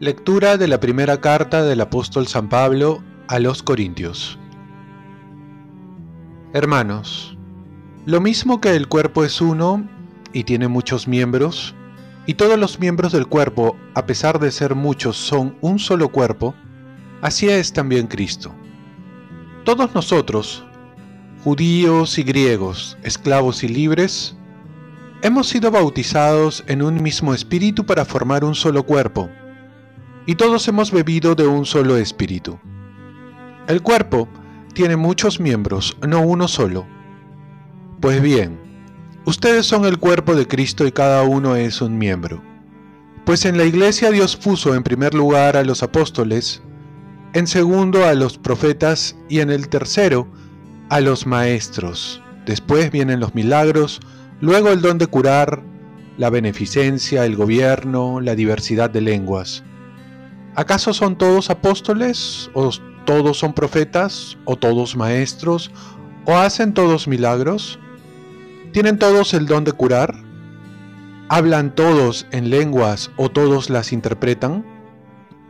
Lectura de la primera carta del apóstol San Pablo a los Corintios. Hermanos, lo mismo que el cuerpo es uno y tiene muchos miembros, y todos los miembros del cuerpo, a pesar de ser muchos, son un solo cuerpo, así es también Cristo. Todos nosotros, judíos y griegos, esclavos y libres, hemos sido bautizados en un mismo espíritu para formar un solo cuerpo y todos hemos bebido de un solo espíritu. El cuerpo tiene muchos miembros, no uno solo. Pues bien, ustedes son el cuerpo de Cristo y cada uno es un miembro. Pues en la iglesia Dios puso en primer lugar a los apóstoles, en segundo a los profetas y en el tercero a los maestros. Después vienen los milagros, luego el don de curar, la beneficencia, el gobierno, la diversidad de lenguas. ¿Acaso son todos apóstoles? ¿O todos son profetas? ¿O todos maestros? ¿O hacen todos milagros? ¿Tienen todos el don de curar? ¿Hablan todos en lenguas o todos las interpretan?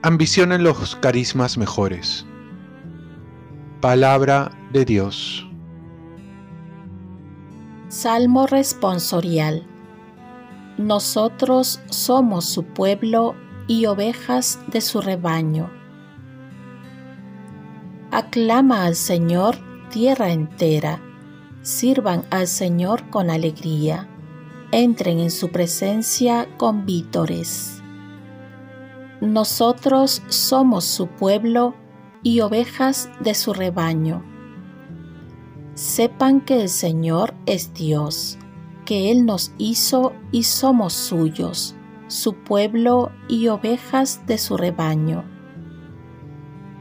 Ambicionen los carismas mejores. Palabra de Dios. Salmo responsorial. Nosotros somos su pueblo y ovejas de su rebaño. Aclama al Señor tierra entera, sirvan al Señor con alegría, entren en su presencia con vítores. Nosotros somos su pueblo y ovejas de su rebaño. Sepan que el Señor es Dios, que Él nos hizo y somos suyos su pueblo y ovejas de su rebaño.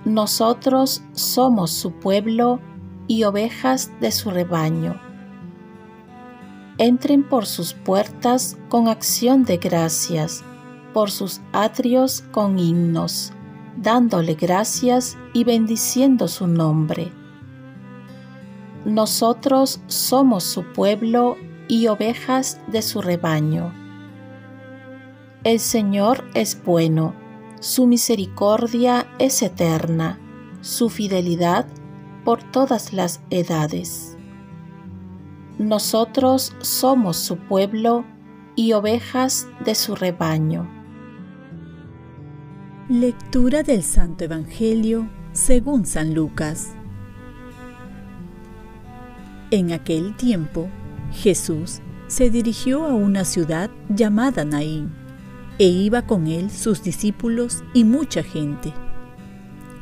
Nosotros somos su pueblo y ovejas de su rebaño. Entren por sus puertas con acción de gracias, por sus atrios con himnos, dándole gracias y bendiciendo su nombre. Nosotros somos su pueblo y ovejas de su rebaño. El Señor es bueno, su misericordia es eterna, su fidelidad por todas las edades. Nosotros somos su pueblo y ovejas de su rebaño. Lectura del Santo Evangelio según San Lucas. En aquel tiempo, Jesús se dirigió a una ciudad llamada Naín e iba con él sus discípulos y mucha gente.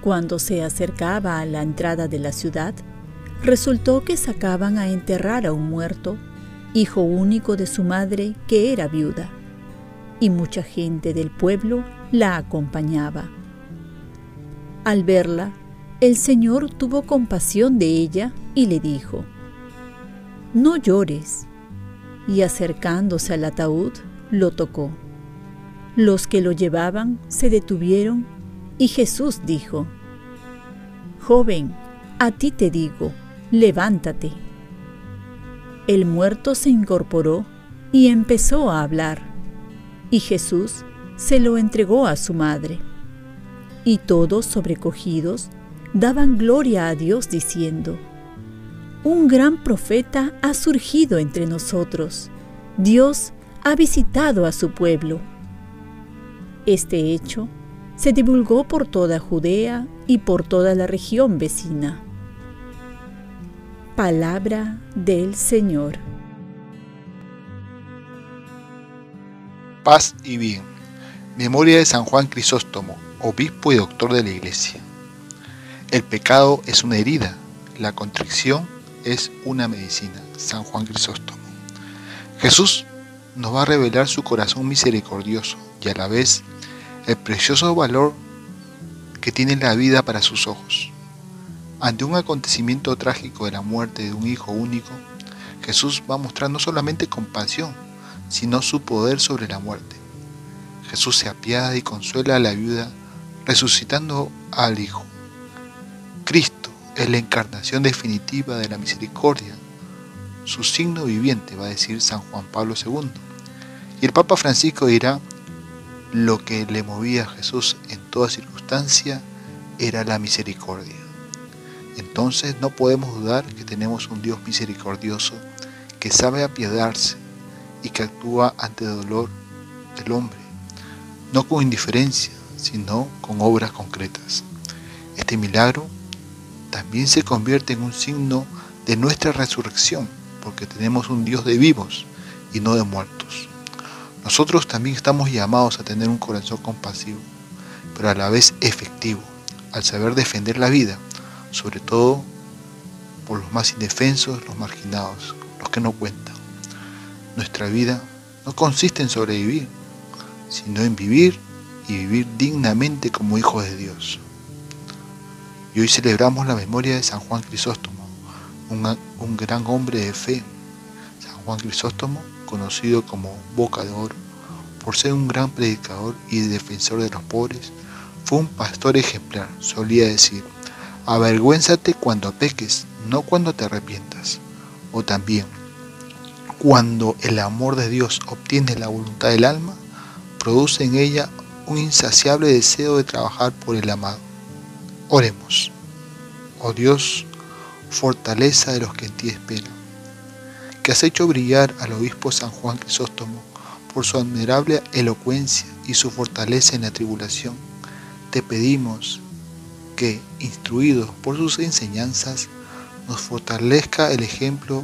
Cuando se acercaba a la entrada de la ciudad, resultó que sacaban a enterrar a un muerto, hijo único de su madre que era viuda, y mucha gente del pueblo la acompañaba. Al verla, el Señor tuvo compasión de ella y le dijo, No llores. Y acercándose al ataúd, lo tocó. Los que lo llevaban se detuvieron y Jesús dijo, Joven, a ti te digo, levántate. El muerto se incorporó y empezó a hablar, y Jesús se lo entregó a su madre. Y todos sobrecogidos daban gloria a Dios diciendo, Un gran profeta ha surgido entre nosotros, Dios ha visitado a su pueblo. Este hecho se divulgó por toda Judea y por toda la región vecina. Palabra del Señor. Paz y bien. Memoria de San Juan Crisóstomo, obispo y doctor de la Iglesia. El pecado es una herida, la contrición es una medicina. San Juan Crisóstomo. Jesús nos va a revelar su corazón misericordioso y a la vez el precioso valor que tiene la vida para sus ojos. Ante un acontecimiento trágico de la muerte de un hijo único, Jesús va a mostrar no solamente compasión, sino su poder sobre la muerte. Jesús se apiada y consuela a la viuda, resucitando al hijo. Cristo, es la encarnación definitiva de la misericordia, su signo viviente, va a decir San Juan Pablo II. Y el Papa Francisco dirá, lo que le movía a Jesús en toda circunstancia era la misericordia. Entonces no podemos dudar que tenemos un Dios misericordioso que sabe apiadarse y que actúa ante el dolor del hombre, no con indiferencia, sino con obras concretas. Este milagro también se convierte en un signo de nuestra resurrección, porque tenemos un Dios de vivos y no de muertos. Nosotros también estamos llamados a tener un corazón compasivo, pero a la vez efectivo, al saber defender la vida, sobre todo por los más indefensos, los marginados, los que no cuentan. Nuestra vida no consiste en sobrevivir, sino en vivir y vivir dignamente como hijos de Dios. Y hoy celebramos la memoria de San Juan Crisóstomo, un, gran hombre de fe. San Juan Crisóstomo, conocido como Boca de Oro, por ser un gran predicador y defensor de los pobres, fue un pastor ejemplar, solía decir, avergüénzate cuando peques, no cuando te arrepientas. O también, cuando el amor de Dios obtiene la voluntad del alma, produce en ella un insaciable deseo de trabajar por el amado. Oremos. Oh Dios, fortaleza de los que en ti esperan, que has hecho brillar al obispo San Juan Crisóstomo por su admirable elocuencia y su fortaleza en la tribulación, te pedimos que, instruidos por sus enseñanzas, nos fortalezca el ejemplo